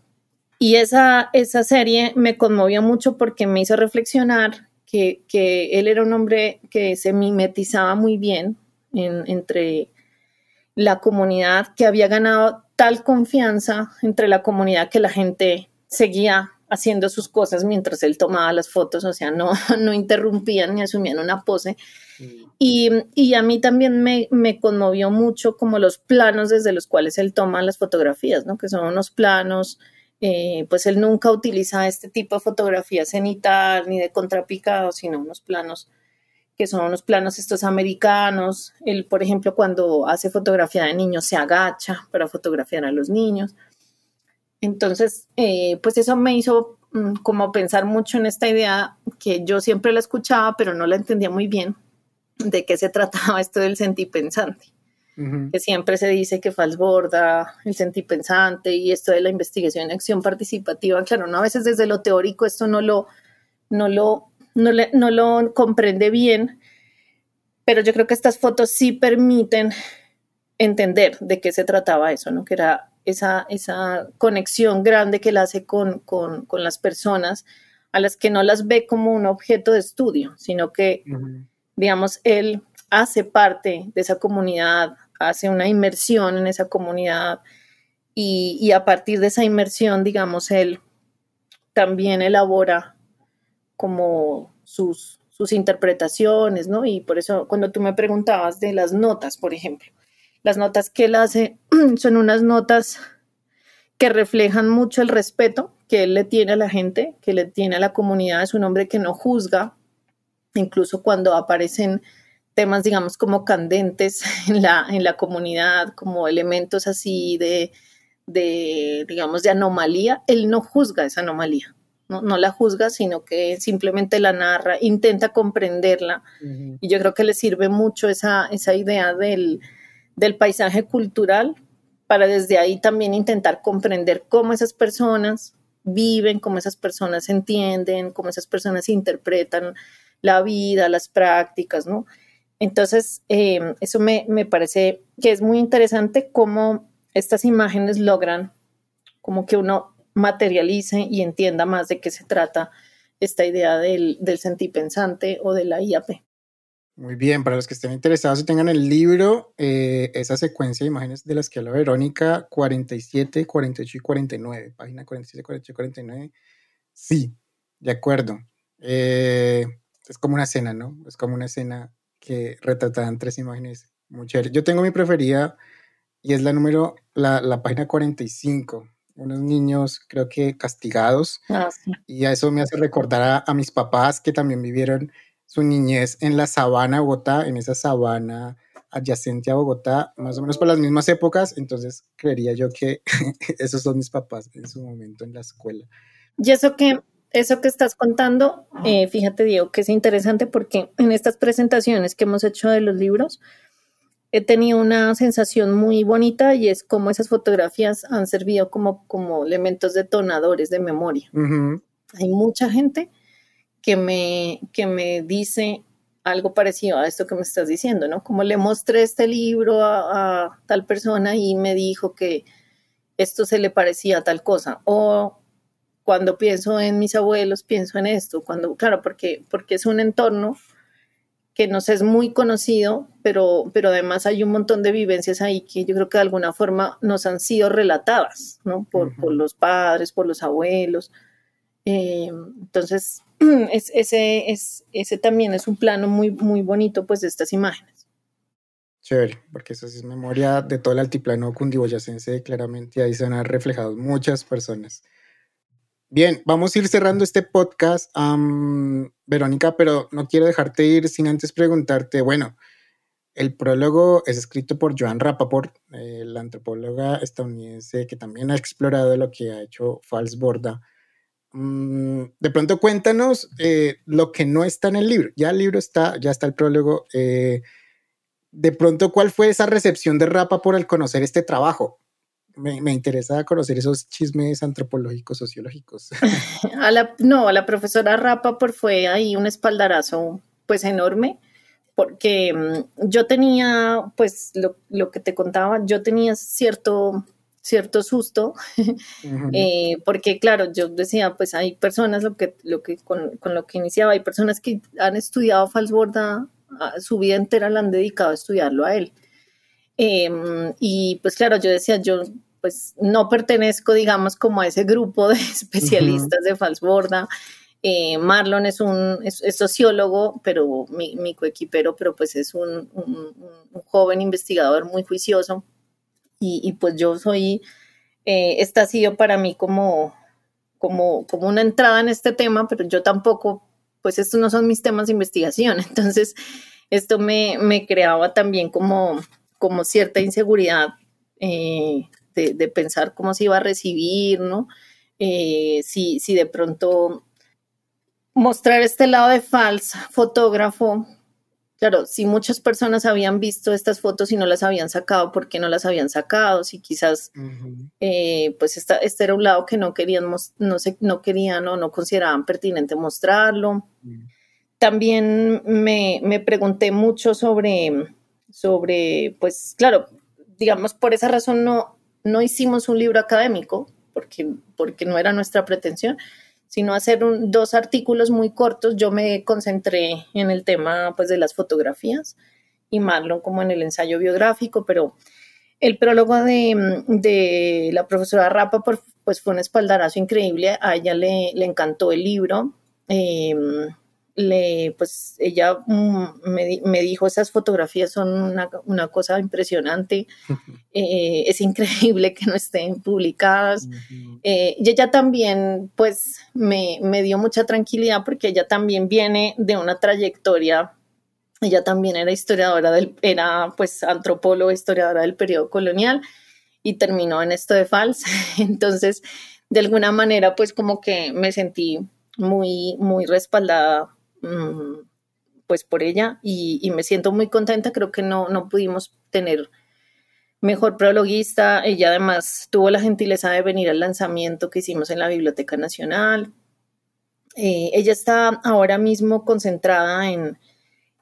Y esa, esa serie me conmovió mucho porque me hizo reflexionar que, él era un hombre que se mimetizaba muy bien entre la comunidad, que había ganado tal confianza entre la comunidad que la gente seguía haciendo sus cosas mientras él tomaba las fotos, o sea, no, *laughs* no interrumpían ni asumían una pose. Mm. Y, y, a mí también me, me, conmovió mucho como los planos desde los cuales él toma las fotografías, ¿no? Que son unos planos eh, pues él nunca utiliza este tipo de fotografía cenital ni de contrapicado, sino unos planos que son unos planos estos americanos. Él, por ejemplo, cuando hace fotografía de niños se agacha para fotografiar a los niños. Entonces, eh, pues eso me hizo mm, como pensar mucho en esta idea que yo siempre la escuchaba, pero no la entendía muy bien, de qué se *laughs* trataba esto del sentipensante que siempre se dice que falsborda el sentipensante y esto de la investigación y acción participativa. Claro, ¿no? a veces desde lo teórico esto no lo, no lo, no, no lo comprende bien, pero yo creo que estas fotos sí permiten entender de qué se trataba eso, ¿no? Que era esa, esa conexión grande que él hace con, con, con, las personas a las que no las ve como un objeto de estudio, sino que, digamos, él hace parte de esa comunidad, hace una inmersión en esa comunidad y, a partir de esa inmersión, digamos, él también elabora como sus, sus interpretaciones, ¿no? Y por eso cuando tú me preguntabas de las notas, por ejemplo, las notas que él hace *clears throat* son unas notas que reflejan mucho el respeto que él le tiene a la gente, que le tiene a la comunidad, es un hombre que no juzga, incluso cuando aparecen temas, digamos, como candentes *laughs* en la, en la comunidad, como elementos así de, de, digamos, de anomalía, él no juzga esa anomalía. No, no, la juzga, sino que simplemente la narra, intenta comprenderla. Y yo creo que le sirve mucho esa, esa idea del, del, paisaje cultural para desde ahí también intentar comprender cómo esas personas viven, cómo esas personas entienden, cómo esas personas interpretan la vida, las prácticas, ¿no? Entonces, em, eso me, parece que es muy interesante cómo estas imágenes logran como que uno materialice y entienda más de qué se trata esta idea del, del sentipensante o de la IAP. Muy bien, para los que estén interesados y tengan el libro, eh, esa secuencia de imágenes de las que habla Verónica, 47, 48 y 49, página 47, 48 y 49. Sí, de acuerdo. Eh, es como una escena, ¿no? Es como una escena que retrataban tres imágenes muy chéveres. Yo tengo mi preferida y es la número, la, la página 45. Unos niños, creo que castigados. Ah, y a eso me hace recordar a, mis papás que también vivieron su niñez en la sabana de Bogotá, en esa sabana adyacente a Bogotá, más o menos por las mismas épocas. Entonces, creería yo que *laughs* esos son mis papás en su momento en la escuela. Y eso que eso que estás contando, eh, fíjate Diego, que es interesante porque en estas presentaciones que hemos hecho de los libros, he tenido una sensación muy bonita y es como esas fotografías han servido como, como elementos detonadores de memoria. Hay mucha gente que me, que me dice algo parecido a esto que me estás diciendo, ¿no? Como le mostré este libro a, a tal persona y me dijo que esto se le parecía a tal cosa. O cuando pienso en mis abuelos, pienso en esto. Cuando, claro, porque, porque es un entorno que nos es muy conocido, pero, pero además hay un montón de vivencias ahí que yo creo que de alguna forma nos han sido relatadas, ¿no? Por, por los padres, por los abuelos. Eh, entonces, *clears throat* es, ese, es, ese también es un plano muy, muy bonito, pues, de estas imágenes. Chévere, porque eso es memoria de todo el altiplano cundiboyacense, claramente ahí se van a reflejados muchas personas. Bien, vamos a ir cerrando este podcast, Verónica, pero no quiero dejarte ir sin antes preguntarte, bueno, el prólogo es escrito por Joan Rappaport, la antropóloga estadounidense que también ha explorado lo que ha hecho Fals Borda. Mm, de pronto cuéntanos eh, lo que no está en el libro. Ya el libro está, ya está el prólogo. Eh, de pronto, ¿cuál fue esa recepción de Rapa por el conocer este trabajo? Me, me interesa conocer esos chismes antropológicos, sociológicos. *laughs* no, a la profesora Rapa por fue ahí un espaldarazo pues enorme, porque mm, yo tenía, pues lo, lo que te contaba, yo tenía cierto cierto susto, eh, porque claro, yo decía, pues hay personas, lo que, lo que con, con, lo que iniciaba, hay personas que han estudiado Falsborda, su vida entera la han dedicado a estudiarlo a él. Em, y pues claro, yo decía, yo pues no pertenezco, digamos, como a ese grupo de *laughs* especialistas de Falsborda. Eh, Marlon es un es, sociólogo, pero mi, mi, coequipero, pero pues es un, un, un joven investigador muy juicioso y, pues yo soy, eh, esta ha sido para mí como, como, como una entrada en este tema, pero yo tampoco, pues estos no son mis temas de investigación, *laughs* entonces esto me, me creaba también como, como cierta inseguridad eh, de, pensar cómo se iba a recibir, ¿no? Eh, si, si de pronto mostrar este lado de falso fotógrafo Claro, si muchas personas habían visto estas fotos y no las habían sacado, ¿por qué no las habían sacado? Si quizás, eh, pues esta, este era un lado que no querían, no, se, no querían o no consideraban pertinente mostrarlo. También me, me, pregunté mucho sobre, sobre, pues claro, digamos, por esa razón no, no hicimos un libro académico, porque, porque no era nuestra pretensión, sino hacer dos artículos muy cortos. Yo me concentré en el tema pues, de las fotografías y Marlon como en el ensayo biográfico, pero el prólogo de, de la profesora Rapa pues, fue un espaldarazo increíble. A ella le, le encantó el libro. Eh, le, pues ella mm, me, me, dijo, esas fotografías son una, una cosa impresionante, *laughs* eh, es increíble que no estén publicadas. eh, y ella también, pues, me, me, dio mucha tranquilidad porque ella también viene de una trayectoria, ella también era historiadora, del, era pues antropóloga, historiadora del periodo colonial y terminó en esto de Fals. *laughs* Entonces, de alguna manera, pues como que me sentí muy, muy respaldada pues por ella y, me siento muy contenta. Creo que no, no pudimos tener mejor prologuista. Ella además tuvo la gentileza de venir al lanzamiento que hicimos en la Biblioteca Nacional. Eh, ella está ahora mismo concentrada en,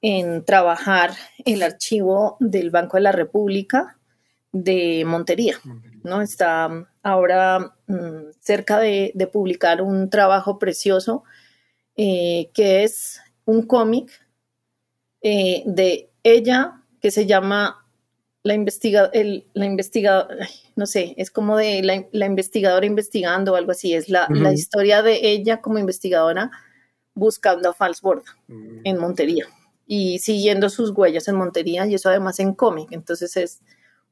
en trabajar el archivo del Banco de la República de Montería, ¿no? Está ahora mm, cerca de, de, publicar un trabajo precioso eh, que es un cómic eh, de ella que se llama La, investiga la investigadora, no sé, es como de la, investigadora investigando o algo así, es la, la, historia de ella como investigadora buscando a Falsborda mm. en Montería y siguiendo sus huellas en Montería y eso además en cómic, entonces es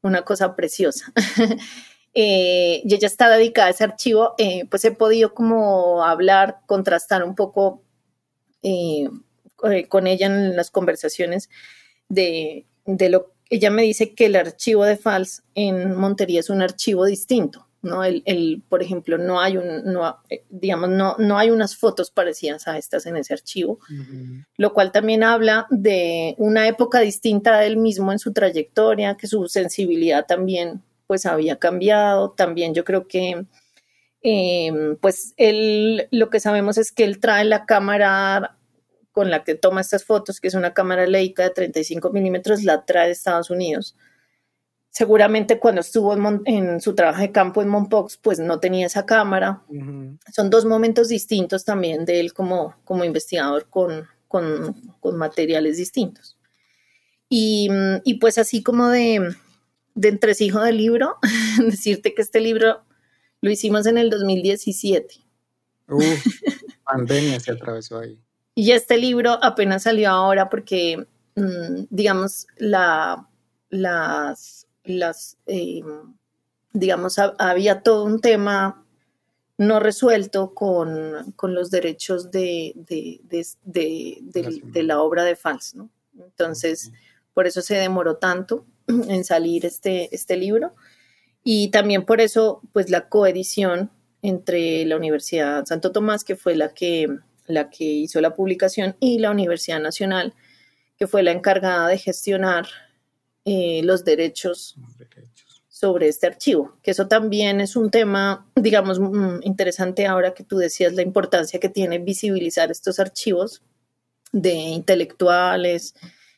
una cosa preciosa. *laughs* eh, y ella está dedicada a ese archivo, eh, pues he podido como hablar, contrastar un poco eh, con ella en las conversaciones de, de, lo ella me dice que el archivo de FALS en Montería es un archivo distinto, ¿no? El, el, por ejemplo, no hay un, no, eh, digamos, no, no hay unas fotos parecidas a estas en ese archivo, uh -huh. lo cual también habla de una época distinta de él mismo en su trayectoria, que su sensibilidad también pues había cambiado. También yo creo que, eh, pues él, lo que sabemos es que él trae la cámara con la que toma estas fotos, que es una cámara Leica de 35 milímetros, la trae de Estados Unidos. seguramente cuando estuvo en, su trabajo de campo en Monpox, pues no tenía esa cámara. Son dos momentos distintos también de él como, como investigador con, con, con materiales distintos. Y, y, pues así como de, de entresijo del libro, *laughs* decirte que este libro lo hicimos en el 2017. *laughs* pandemia se atravesó ahí. Y este libro apenas salió ahora porque, mm, digamos, la, las, las em, digamos, había todo un tema no resuelto con, los derechos de, de, la obra de Fals, ¿no? Entonces, por eso se demoró tanto *clears throat* en salir este, este libro. Y también por eso, pues la coedición entre la Universidad Santo Tomás, que fue la que, la que hizo la publicación, y la Universidad Nacional, que fue la encargada de gestionar eh, los derechos sobre este archivo, que eso también es un tema, digamos, mm, interesante ahora que tú decías la importancia que tiene visibilizar estos archivos de intelectuales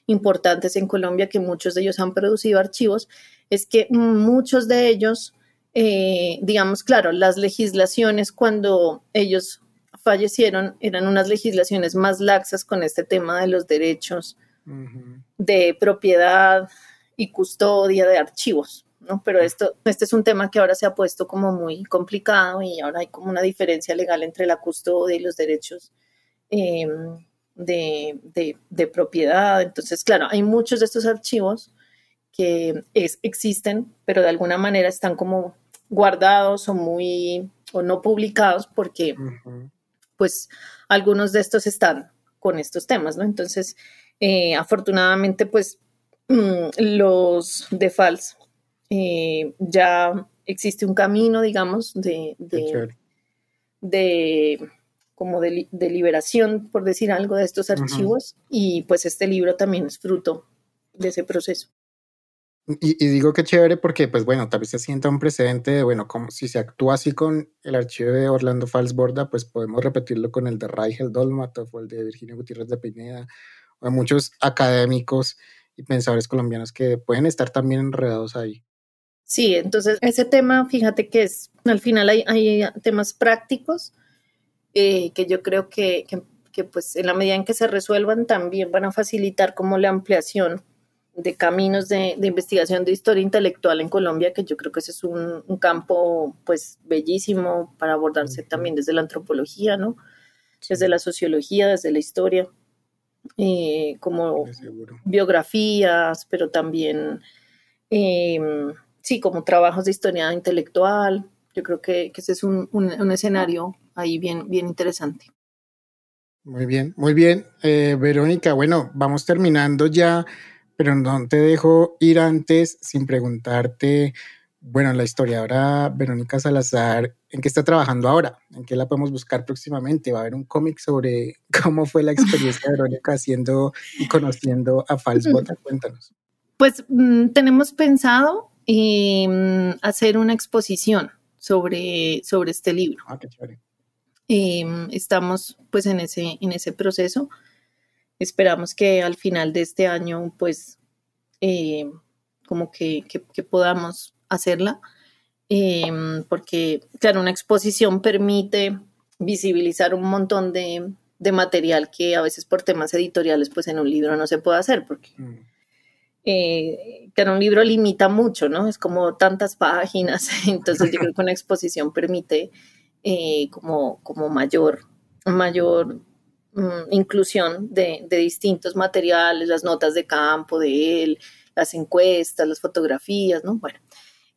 importantes en Colombia, que muchos de ellos han producido archivos, es que muchos de ellos, eh, digamos, claro, las legislaciones cuando ellos fallecieron eran unas legislaciones más laxas con este tema de los derechos de propiedad y custodia de archivos, ¿no? Pero esto, este es un tema que ahora se ha puesto como muy complicado y ahora hay como una diferencia legal entre la custodia y los derechos em, de, de, propiedad. Entonces, claro, hay muchos de estos archivos que existen, pero de alguna manera están como guardados o muy o no publicados porque pues algunos de estos están con estos temas, ¿no? Entonces, eh, afortunadamente, pues mm, los de FALS eh, ya existe un camino, digamos, de, de, como de, liberación, por decir algo, de estos archivos, y pues este libro también es fruto de ese proceso. Y, digo que chévere porque, pues bueno, tal vez se sienta un precedente de, bueno, como si se actúa así con el archivo de Orlando Falsborda, pues podemos repetirlo con el de Raigel Dolmatov o el de Virginia Gutiérrez de Pineda, o de muchos académicos y pensadores colombianos que pueden estar también enredados ahí. Sí, entonces ese tema, fíjate que es, al final hay, hay temas prácticos eh, que yo creo que, que, que, pues en la medida en que se resuelvan también van a facilitar como la ampliación de caminos de, investigación de historia intelectual en Colombia, que yo creo que ese es un, campo pues bellísimo para abordarse también desde la antropología, ¿no? Desde la sociología, desde la historia, eh, como biografías, pero también, em, sí, como trabajos de historia intelectual. Yo creo que, ese es un, escenario ahí bien, bien interesante. Muy bien, muy bien. Eh, Verónica, bueno, vamos terminando ya pero no te dejo ir antes sin preguntarte, bueno, la historiadora Verónica Salazar, ¿en qué está trabajando ahora? ¿En qué la podemos buscar próximamente? ¿Va a haber un cómic sobre *laughs* cómo fue la experiencia de Verónica haciendo y conociendo a Falsbota? *laughs* Cuéntanos. Pues mm, tenemos pensado em, hacer una exposición sobre, sobre este libro. Ah, qué chévere. Em, estamos pues en ese, en ese proceso. Esperamos que al final de este año, pues, eh, como que, podamos hacerla, em, porque, claro, una exposición permite visibilizar un montón de, material que a veces por temas editoriales, pues en un libro no se puede hacer, porque... Mm. Eh, un libro limita mucho, ¿no? Es como tantas páginas, *laughs* entonces yo creo que una exposición permite eh, como, como mayor, mayor Mm, inclusión de, distintos materiales, las notas de campo de él, las encuestas, las fotografías, ¿no? Bueno,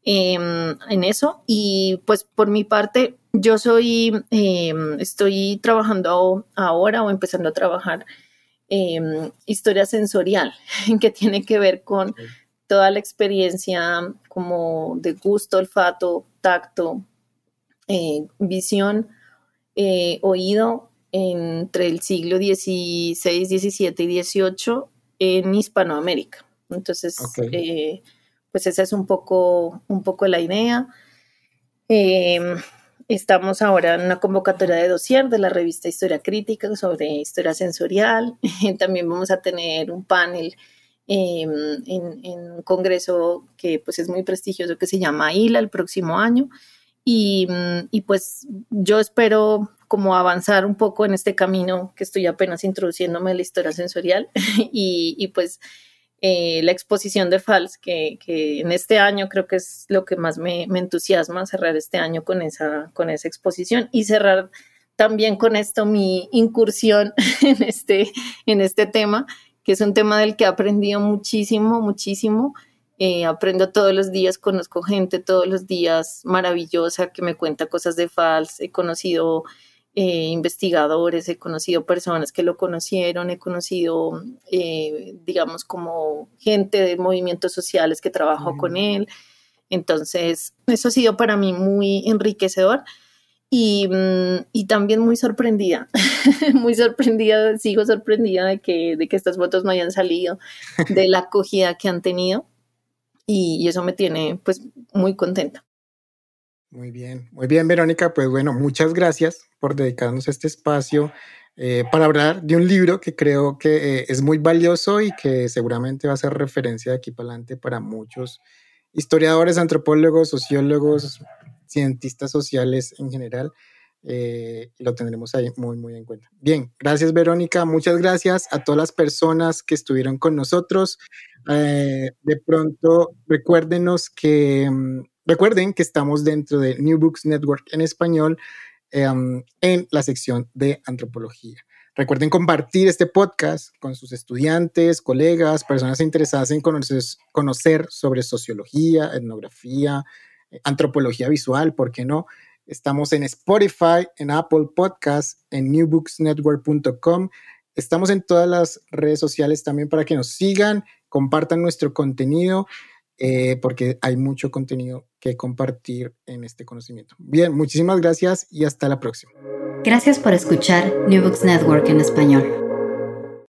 em, en eso. Y pues por mi parte, yo soy, em, estoy trabajando ahora o empezando a trabajar en historia sensorial, *laughs* que tiene que ver con toda la experiencia como de gusto, olfato, tacto, eh, visión, eh, oído entre el siglo XVI, XVII y XVIII en Hispanoamérica. Entonces, eh, pues esa es un poco, un poco la idea. Em, estamos ahora en una convocatoria de dossier de la revista Historia Crítica sobre historia sensorial. *laughs* También vamos a tener un panel em, en, un congreso que pues es muy prestigioso que se llama ILA el próximo año. Y, mm, y, pues yo espero como avanzar un poco en este camino que estoy apenas introduciéndome en la historia sensorial *laughs* y, y pues eh, la exposición de FALS, que, que, en este año creo que es lo que más me, me, entusiasma, cerrar este año con esa, con esa exposición y cerrar también con esto mi incursión *laughs* en este, en este tema, que es un tema del que he aprendido muchísimo, muchísimo. Eh, aprendo todos los días, conozco gente todos los días maravillosa que me cuenta cosas de FALS, he conocido eh, investigadores, he conocido personas que lo conocieron, he conocido, eh, digamos, como gente de movimientos sociales que trabajó con él. Entonces, eso ha sido para mí muy enriquecedor y, mm, y también muy sorprendida, *laughs* muy sorprendida, sigo sorprendida de que, de que estas fotos no hayan salido, de la acogida que han tenido y, eso me tiene pues muy contenta. Muy bien, muy bien, Verónica. Pues bueno, muchas gracias por dedicarnos a este espacio eh, para hablar de un libro que creo que eh, es muy valioso y que seguramente va a ser referencia de aquí para adelante para muchos historiadores, antropólogos, sociólogos, cientistas sociales en general. Eh, lo tendremos ahí muy, muy en cuenta. Bien, gracias Verónica, muchas gracias a todas las personas que estuvieron con nosotros. de pronto, recuérdenos que mm, Recuerden que estamos dentro de New Books Network en español em, en la sección de antropología. Recuerden compartir este podcast con sus estudiantes, colegas, personas interesadas en conocer, conocer sobre sociología, etnografía, eh, antropología visual, ¿por qué no? Estamos en Spotify, en Apple Podcasts, en newbooksnetwork.com. Estamos en todas las redes sociales también para que nos sigan, compartan nuestro contenido eh, porque hay mucho contenido que compartir en este conocimiento. Bien, muchísimas gracias y hasta la próxima. Gracias por escuchar New Books Network en español.